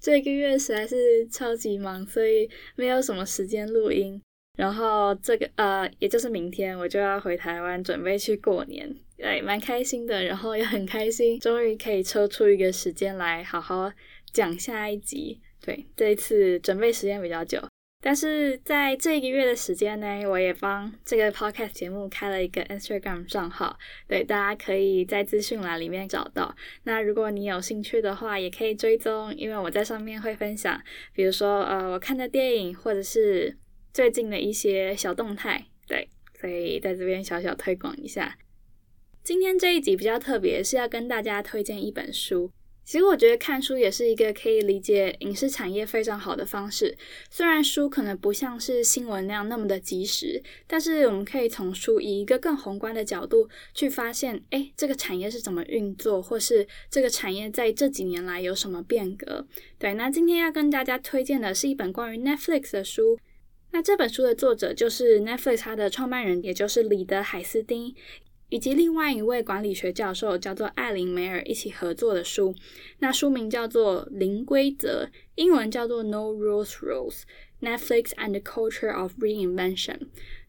这个月实在是超级忙，所以没有什么时间录音。然后这个呃，也就是明天我就要回台湾，准备去过年，对，蛮开心的。然后也很开心，终于可以抽出一个时间来好好讲下一集。对，这一次准备时间比较久。但是在这一个月的时间呢，我也帮这个 podcast 节目开了一个 Instagram 账号，对，大家可以在资讯栏里面找到。那如果你有兴趣的话，也可以追踪，因为我在上面会分享，比如说呃我看的电影，或者是最近的一些小动态，对，所以在这边小小推广一下。今天这一集比较特别，是要跟大家推荐一本书。其实我觉得看书也是一个可以理解影视产业非常好的方式。虽然书可能不像是新闻那样那么的及时，但是我们可以从书以一个更宏观的角度去发现，哎，这个产业是怎么运作，或是这个产业在这几年来有什么变革。对，那今天要跟大家推荐的是一本关于 Netflix 的书。那这本书的作者就是 Netflix 它的创办人，也就是李德海斯丁。以及另外一位管理学教授叫做艾琳梅尔一起合作的书，那书名叫做《零规则》，英文叫做《No Rules Rules: Netflix and the Culture of Reinvention》。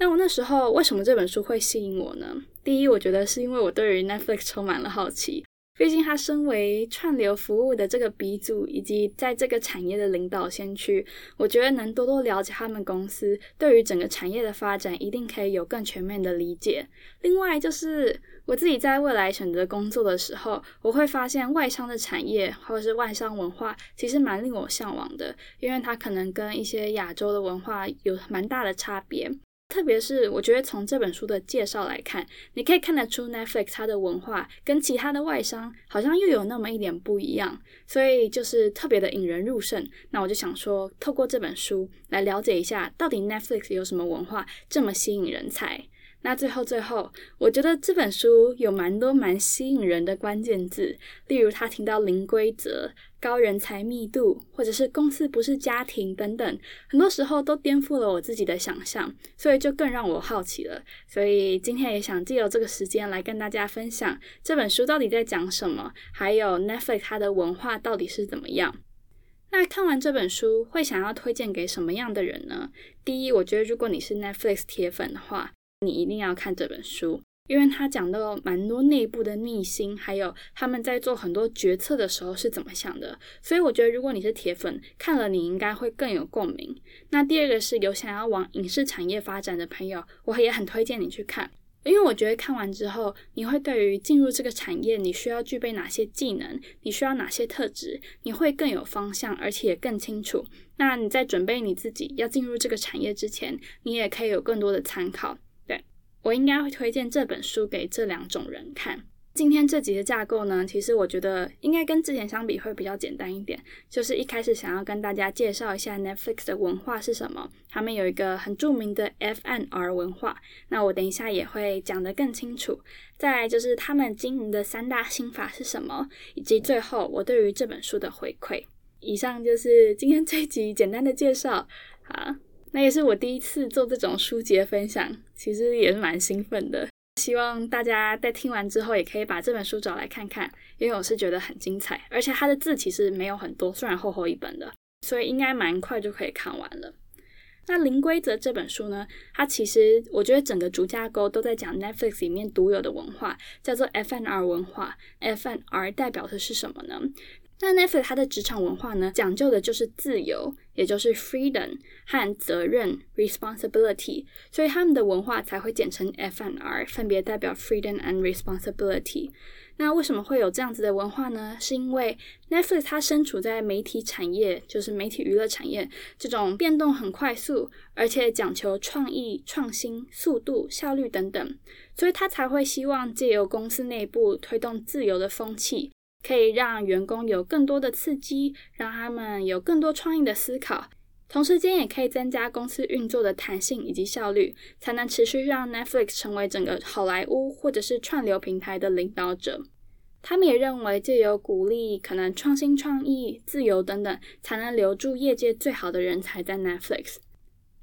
那我那时候为什么这本书会吸引我呢？第一，我觉得是因为我对于 Netflix 充满了好奇。毕竟，他身为串流服务的这个鼻祖，以及在这个产业的领导先驱，我觉得能多多了解他们公司，对于整个产业的发展，一定可以有更全面的理解。另外，就是我自己在未来选择工作的时候，我会发现外商的产业或者是外商文化，其实蛮令我向往的，因为它可能跟一些亚洲的文化有蛮大的差别。特别是我觉得从这本书的介绍来看，你可以看得出 Netflix 它的文化跟其他的外商好像又有那么一点不一样，所以就是特别的引人入胜。那我就想说，透过这本书来了解一下，到底 Netflix 有什么文化这么吸引人才。那最后最后，我觉得这本书有蛮多蛮吸引人的关键字，例如他提到零规则、高人才密度，或者是公司不是家庭等等，很多时候都颠覆了我自己的想象，所以就更让我好奇了。所以今天也想借由这个时间来跟大家分享这本书到底在讲什么，还有 Netflix 它的文化到底是怎么样。那看完这本书，会想要推荐给什么样的人呢？第一，我觉得如果你是 Netflix 铁粉的话。你一定要看这本书，因为他讲到蛮多内部的逆心，还有他们在做很多决策的时候是怎么想的。所以我觉得，如果你是铁粉，看了你应该会更有共鸣。那第二个是有想要往影视产业发展的朋友，我也很推荐你去看，因为我觉得看完之后，你会对于进入这个产业，你需要具备哪些技能，你需要哪些特质，你会更有方向，而且也更清楚。那你在准备你自己要进入这个产业之前，你也可以有更多的参考。我应该会推荐这本书给这两种人看。今天这集的架构呢，其实我觉得应该跟之前相比会比较简单一点。就是一开始想要跟大家介绍一下 Netflix 的文化是什么，他们有一个很著名的 F N R 文化。那我等一下也会讲得更清楚。再来就是他们经营的三大心法是什么，以及最后我对于这本书的回馈。以上就是今天这集简单的介绍。好。那也是我第一次做这种书籍的分享，其实也是蛮兴奋的。希望大家在听完之后，也可以把这本书找来看看，因为我是觉得很精彩，而且它的字其实没有很多，虽然厚厚一本的，所以应该蛮快就可以看完了。那《零规则》这本书呢，它其实我觉得整个主架构都在讲 Netflix 里面独有的文化，叫做 F N R 文化。F N R 代表的是什么呢？那 Netflix 它的职场文化呢，讲究的就是自由，也就是 freedom 和责任 responsibility，所以他们的文化才会简称 F N R，分别代表 freedom and responsibility。那为什么会有这样子的文化呢？是因为 Netflix 它身处在媒体产业，就是媒体娱乐产业这种变动很快速，而且讲求创意、创新、速度、效率等等，所以他才会希望借由公司内部推动自由的风气。可以让员工有更多的刺激，让他们有更多创意的思考，同时间也可以增加公司运作的弹性以及效率，才能持续让 Netflix 成为整个好莱坞或者是串流平台的领导者。他们也认为，借由鼓励可能创新创意、自由等等，才能留住业界最好的人才在 Netflix。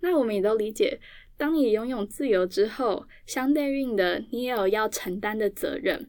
那我们也都理解，当你拥有自由之后，相对应的，你也有要承担的责任。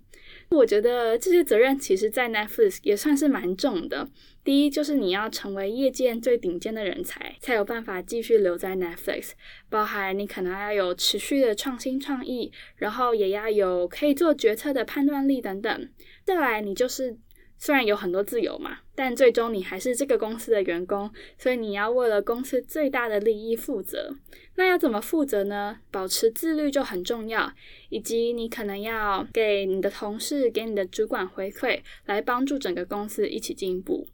我觉得这些责任其实，在 Netflix 也算是蛮重的。第一，就是你要成为业界最顶尖的人才，才有办法继续留在 Netflix。包含你可能要有持续的创新创意，然后也要有可以做决策的判断力等等。再来，你就是虽然有很多自由嘛，但最终你还是这个公司的员工，所以你要为了公司最大的利益负责。那要怎么负责呢？保持自律就很重要，以及你可能要给你的同事、给你的主管回馈，来帮助整个公司一起进步。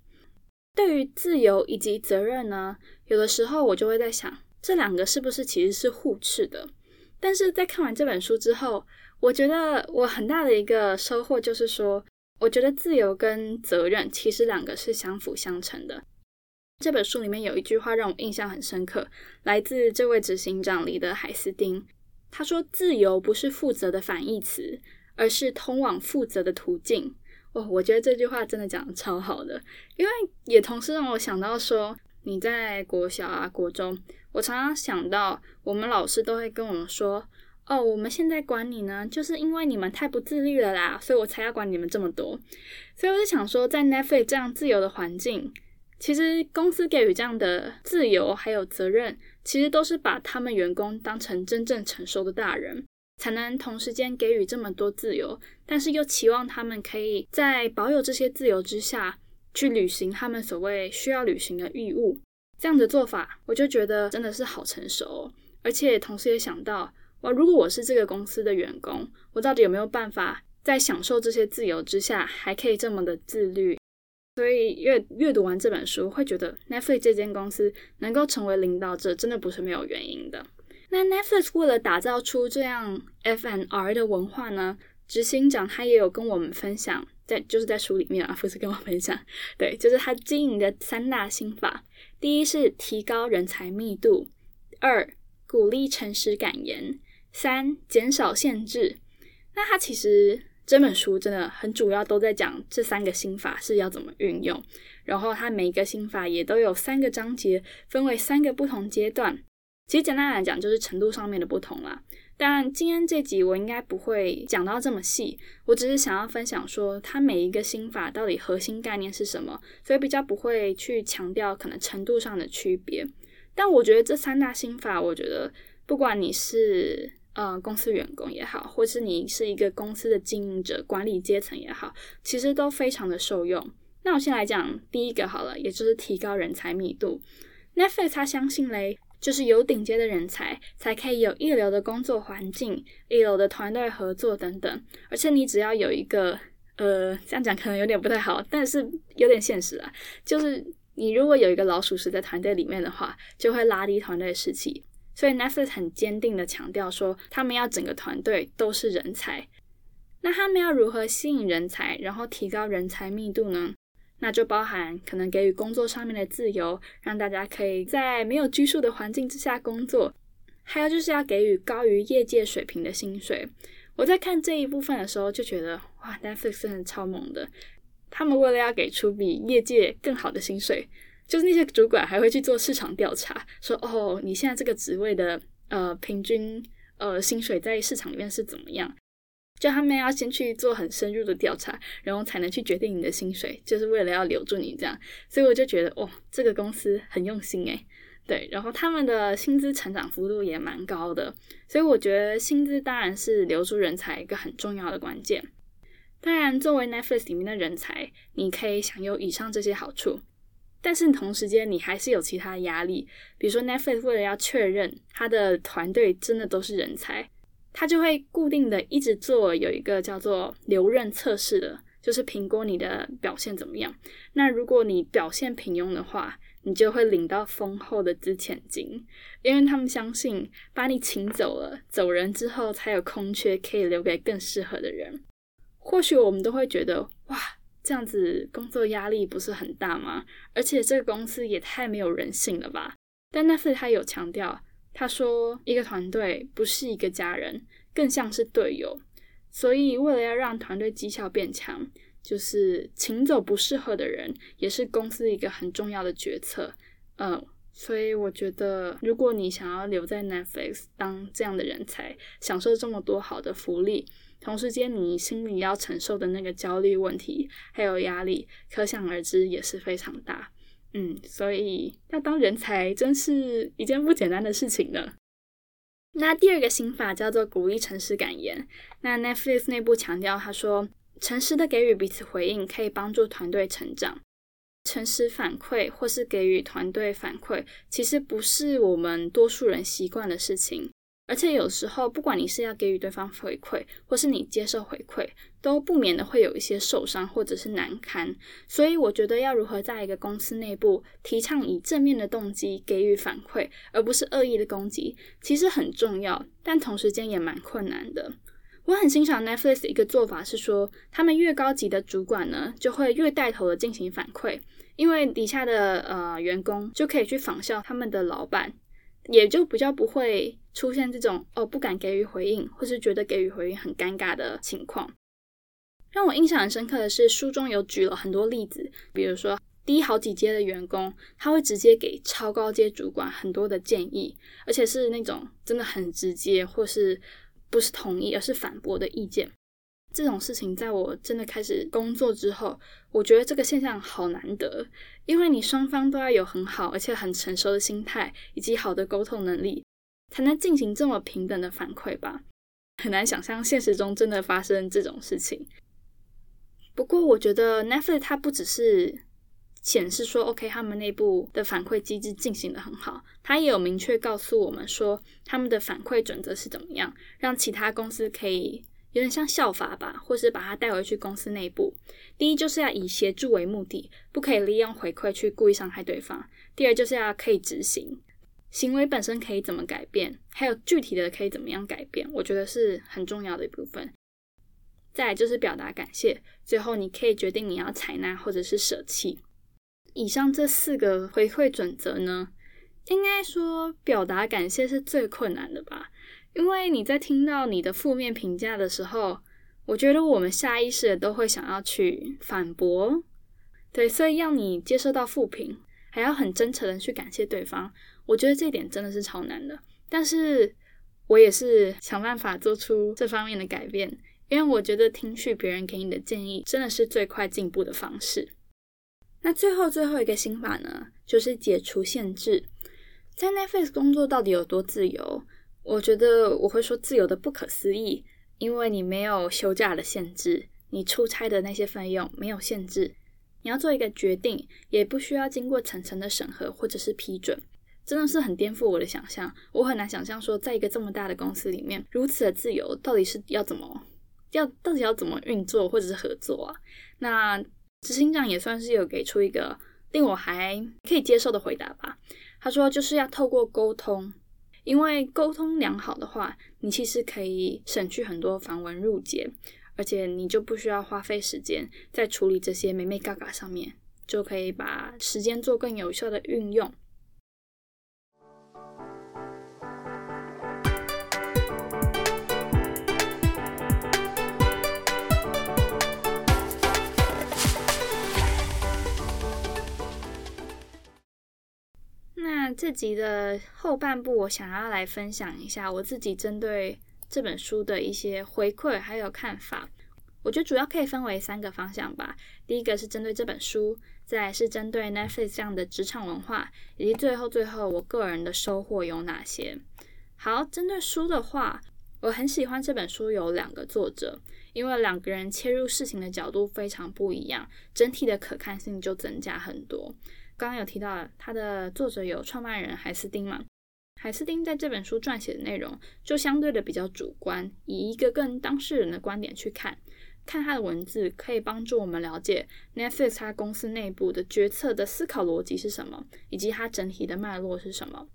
对于自由以及责任呢，有的时候我就会在想，这两个是不是其实是互斥的？但是在看完这本书之后，我觉得我很大的一个收获就是说，我觉得自由跟责任其实两个是相辅相成的。这本书里面有一句话让我印象很深刻，来自这位执行长里的海斯丁。他说：“自由不是负责的反义词，而是通往负责的途径。”哦，我觉得这句话真的讲的超好的，因为也同时让我想到说，你在国小啊、国中，我常常想到我们老师都会跟我们说：“哦，我们现在管你呢，就是因为你们太不自律了啦，所以我才要管你们这么多。”所以我就想说，在 Netflix 这样自由的环境。其实公司给予这样的自由还有责任，其实都是把他们员工当成真正成熟的大人，才能同时间给予这么多自由，但是又期望他们可以在保有这些自由之下，去履行他们所谓需要履行的义务。这样的做法，我就觉得真的是好成熟，而且同时也想到，哇，如果我是这个公司的员工，我到底有没有办法在享受这些自由之下，还可以这么的自律？所以阅阅读完这本书，会觉得 Netflix 这间公司能够成为领导者，真的不是没有原因的。那 Netflix 为了打造出这样 F N R 的文化呢，执行长他也有跟我们分享，在就是在书里面啊，不是跟我分享，对，就是他经营的三大心法。第一是提高人才密度，二鼓励诚实感言，三减少限制。那它其实。这本书真的很主要都在讲这三个心法是要怎么运用，然后它每一个心法也都有三个章节，分为三个不同阶段。其实简单来讲就是程度上面的不同啦。但今天这集我应该不会讲到这么细，我只是想要分享说它每一个心法到底核心概念是什么，所以比较不会去强调可能程度上的区别。但我觉得这三大心法，我觉得不管你是。呃，公司员工也好，或是你是一个公司的经营者、管理阶层也好，其实都非常的受用。那我先来讲第一个好了，也就是提高人才密度。Netflix 他相信嘞，就是有顶尖的人才，才可以有一流的工作环境、一流的团队合作等等。而且你只要有一个，呃，这样讲可能有点不太好，但是有点现实啊，就是你如果有一个老鼠屎在团队里面的话，就会拉低团队士气。所以 Netflix 很坚定的强调说，他们要整个团队都是人才。那他们要如何吸引人才，然后提高人才密度呢？那就包含可能给予工作上面的自由，让大家可以在没有拘束的环境之下工作。还有就是要给予高于业界水平的薪水。我在看这一部分的时候就觉得，哇，Netflix 真的超猛的。他们为了要给出比业界更好的薪水。就是那些主管还会去做市场调查，说哦，你现在这个职位的呃平均呃薪水在市场里面是怎么样？就他们要先去做很深入的调查，然后才能去决定你的薪水，就是为了要留住你这样。所以我就觉得哇，这个公司很用心诶。对，然后他们的薪资成长幅度也蛮高的，所以我觉得薪资当然是留住人才一个很重要的关键。当然，作为 Netflix 里面的人才，你可以享有以上这些好处。但是同时间，你还是有其他压力，比如说 Netflix 为了要确认他的团队真的都是人才，他就会固定的一直做有一个叫做留任测试的，就是评估你的表现怎么样。那如果你表现平庸的话，你就会领到丰厚的资遣金，因为他们相信把你请走了，走人之后才有空缺可以留给更适合的人。或许我们都会觉得，哇。这样子工作压力不是很大吗？而且这个公司也太没有人性了吧！但 Netflix 他有强调，他说一个团队不是一个家人，更像是队友。所以为了要让团队绩效变强，就是请走不适合的人，也是公司一个很重要的决策。嗯，所以我觉得，如果你想要留在 Netflix 当这样的人才，享受这么多好的福利，同时间你心里要承受的那个焦虑问题还有压力，可想而知也是非常大。嗯，所以要当人才真是一件不简单的事情呢。那第二个心法叫做鼓励诚实感言。那 Netflix 内部强调，他说，诚实的给予彼此回应，可以帮助团队成长。诚实反馈或是给予团队反馈，其实不是我们多数人习惯的事情。而且有时候，不管你是要给予对方回馈，或是你接受回馈，都不免的会有一些受伤或者是难堪。所以，我觉得要如何在一个公司内部提倡以正面的动机给予反馈，而不是恶意的攻击，其实很重要，但同时间也蛮困难的。我很欣赏 Netflix 一个做法是说，他们越高级的主管呢，就会越带头的进行反馈，因为底下的呃员工就可以去仿效他们的老板。也就比较不会出现这种哦不敢给予回应，或是觉得给予回应很尴尬的情况。让我印象很深刻的是，书中有举了很多例子，比如说低好几阶的员工，他会直接给超高阶主管很多的建议，而且是那种真的很直接，或是不是同意，而是反驳的意见。这种事情在我真的开始工作之后，我觉得这个现象好难得，因为你双方都要有很好而且很成熟的心态，以及好的沟通能力，才能进行这么平等的反馈吧。很难想象现实中真的发生这种事情。不过，我觉得 Netflix 它不只是显示说 OK，他们内部的反馈机制进行的很好，它也有明确告诉我们说他们的反馈准则是怎么样，让其他公司可以。有点像效法吧，或是把它带回去公司内部。第一，就是要以协助为目的，不可以利用回馈去故意伤害对方。第二，就是要可以执行，行为本身可以怎么改变，还有具体的可以怎么样改变，我觉得是很重要的一部分。再就是表达感谢，最后你可以决定你要采纳或者是舍弃。以上这四个回馈准则呢，应该说表达感谢是最困难的吧。因为你在听到你的负面评价的时候，我觉得我们下意识的都会想要去反驳，对，所以要你接受到负评，还要很真诚的去感谢对方，我觉得这点真的是超难的。但是我也是想办法做出这方面的改变，因为我觉得听取别人给你的建议，真的是最快进步的方式。那最后最后一个心法呢，就是解除限制。在 Netflix 工作到底有多自由？我觉得我会说自由的不可思议，因为你没有休假的限制，你出差的那些费用没有限制，你要做一个决定也不需要经过层层的审核或者是批准，真的是很颠覆我的想象。我很难想象说，在一个这么大的公司里面，如此的自由到底是要怎么要到底要怎么运作或者是合作啊？那执行长也算是有给出一个令我还可以接受的回答吧。他说就是要透过沟通。因为沟通良好的话，你其实可以省去很多繁文缛节，而且你就不需要花费时间在处理这些美美嘎嘎上面，就可以把时间做更有效的运用。这集的后半部，我想要来分享一下我自己针对这本书的一些回馈还有看法。我觉得主要可以分为三个方向吧。第一个是针对这本书，再是针对 Netflix 这样的职场文化，以及最后最后我个人的收获有哪些。好，针对书的话，我很喜欢这本书有两个作者，因为两个人切入事情的角度非常不一样，整体的可看性就增加很多。刚刚有提到，他的作者有创办人海斯丁嘛？海斯丁在这本书撰写的内容就相对的比较主观，以一个更当事人的观点去看，看他的文字可以帮助我们了解 Netflix 他公司内部的决策的思考逻辑是什么，以及它整体的脉络是什么。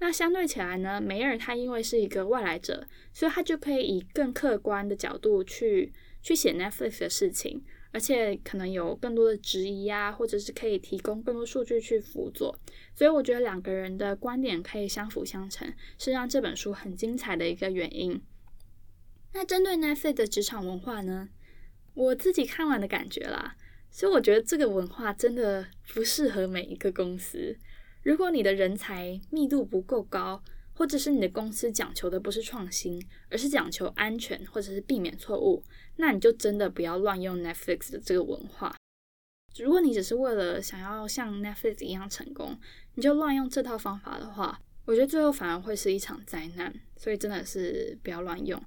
那相对起来呢，梅尔他因为是一个外来者，所以他就可以以更客观的角度去去写 Netflix 的事情。而且可能有更多的质疑啊，或者是可以提供更多数据去辅佐。所以我觉得两个人的观点可以相辅相成，是让这本书很精彩的一个原因。那针对 NAC 的职场文化呢，我自己看完的感觉啦，所以我觉得这个文化真的不适合每一个公司。如果你的人才密度不够高，或者是你的公司讲求的不是创新，而是讲求安全或者是避免错误，那你就真的不要乱用 Netflix 的这个文化。如果你只是为了想要像 Netflix 一样成功，你就乱用这套方法的话，我觉得最后反而会是一场灾难。所以真的是不要乱用。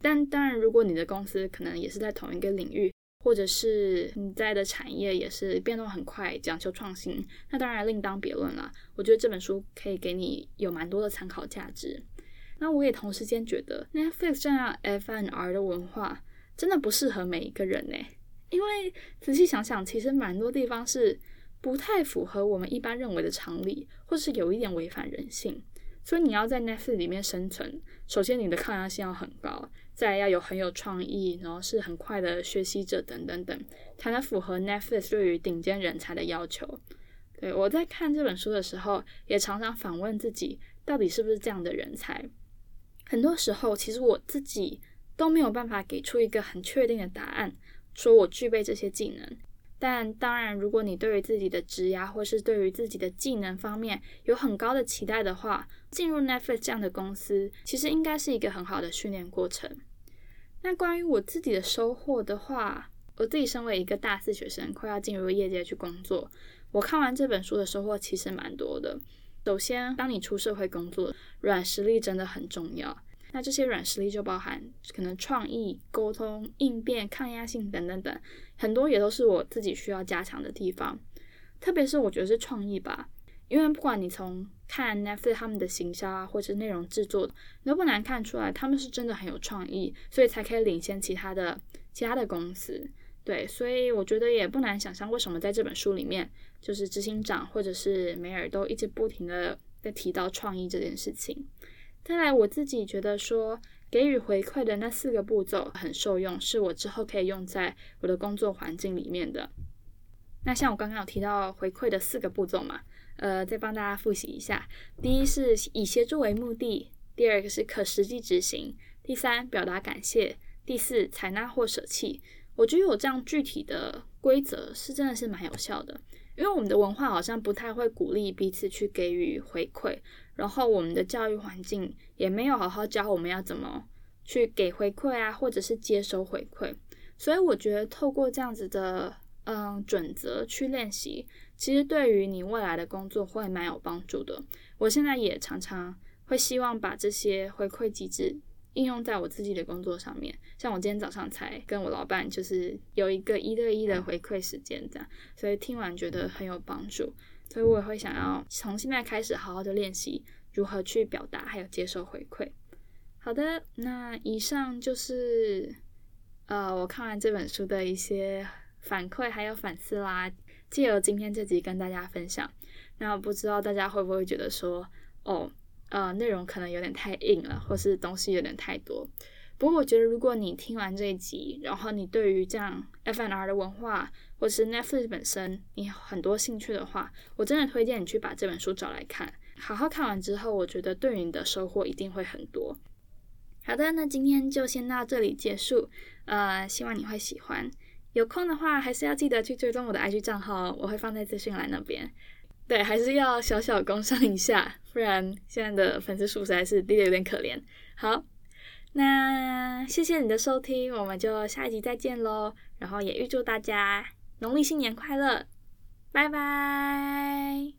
但当然，如果你的公司可能也是在同一个领域，或者是你在的产业也是变动很快，讲求创新，那当然另当别论了。我觉得这本书可以给你有蛮多的参考价值。那我也同时间觉得 Netflix 这样 F N R 的文化真的不适合每一个人呢，因为仔细想想，其实蛮多地方是不太符合我们一般认为的常理，或是有一点违反人性。所以你要在 Netflix 里面生存，首先你的抗压性要很高。再要有很有创意，然后是很快的学习者等等等，才能符合 Netflix 对于顶尖人才的要求。对我在看这本书的时候，也常常反问自己，到底是不是这样的人才？很多时候，其实我自己都没有办法给出一个很确定的答案，说我具备这些技能。但当然，如果你对于自己的职涯或是对于自己的技能方面有很高的期待的话，进入 Netflix 这样的公司，其实应该是一个很好的训练过程。那关于我自己的收获的话，我自己身为一个大四学生，快要进入业界去工作，我看完这本书的收获其实蛮多的。首先，当你出社会工作，软实力真的很重要。那这些软实力就包含可能创意、沟通、应变、抗压性等等等，很多也都是我自己需要加强的地方。特别是我觉得是创意吧，因为不管你从看 Netflix 他们的行销啊，或者内容制作，你都不难看出来他们是真的很有创意，所以才可以领先其他的其他的公司。对，所以我觉得也不难想象为什么在这本书里面，就是执行长或者是梅尔都一直不停的在提到创意这件事情。再来，我自己觉得说给予回馈的那四个步骤很受用，是我之后可以用在我的工作环境里面的。那像我刚刚有提到回馈的四个步骤嘛，呃，再帮大家复习一下：第一是以协助为目的；第二个是可实际执行；第三表达感谢；第四采纳或舍弃。我觉得有这样具体的规则是真的是蛮有效的，因为我们的文化好像不太会鼓励彼此去给予回馈。然后我们的教育环境也没有好好教我们要怎么去给回馈啊，或者是接收回馈。所以我觉得透过这样子的嗯准则去练习，其实对于你未来的工作会蛮有帮助的。我现在也常常会希望把这些回馈机制应用在我自己的工作上面。像我今天早上才跟我老板就是有一个一对一的回馈时间这样，所以听完觉得很有帮助。所以我也会想要从现在开始好好的练习如何去表达，还有接受回馈。好的，那以上就是呃我看完这本书的一些反馈还有反思啦。借由今天这集跟大家分享，那不知道大家会不会觉得说，哦，呃，内容可能有点太硬了，或是东西有点太多。不过我觉得，如果你听完这一集，然后你对于这样 F N R 的文化，或是 Netflix 本身，你很多兴趣的话，我真的推荐你去把这本书找来看。好好看完之后，我觉得对你的收获一定会很多。好的，那今天就先到这里结束。呃，希望你会喜欢。有空的话，还是要记得去追踪我的 IG 账号，我会放在资讯栏那边。对，还是要小小工商一下，不然现在的粉丝数实在是低的有点可怜。好。那谢谢你的收听，我们就下一集再见喽。然后也预祝大家农历新年快乐，拜拜。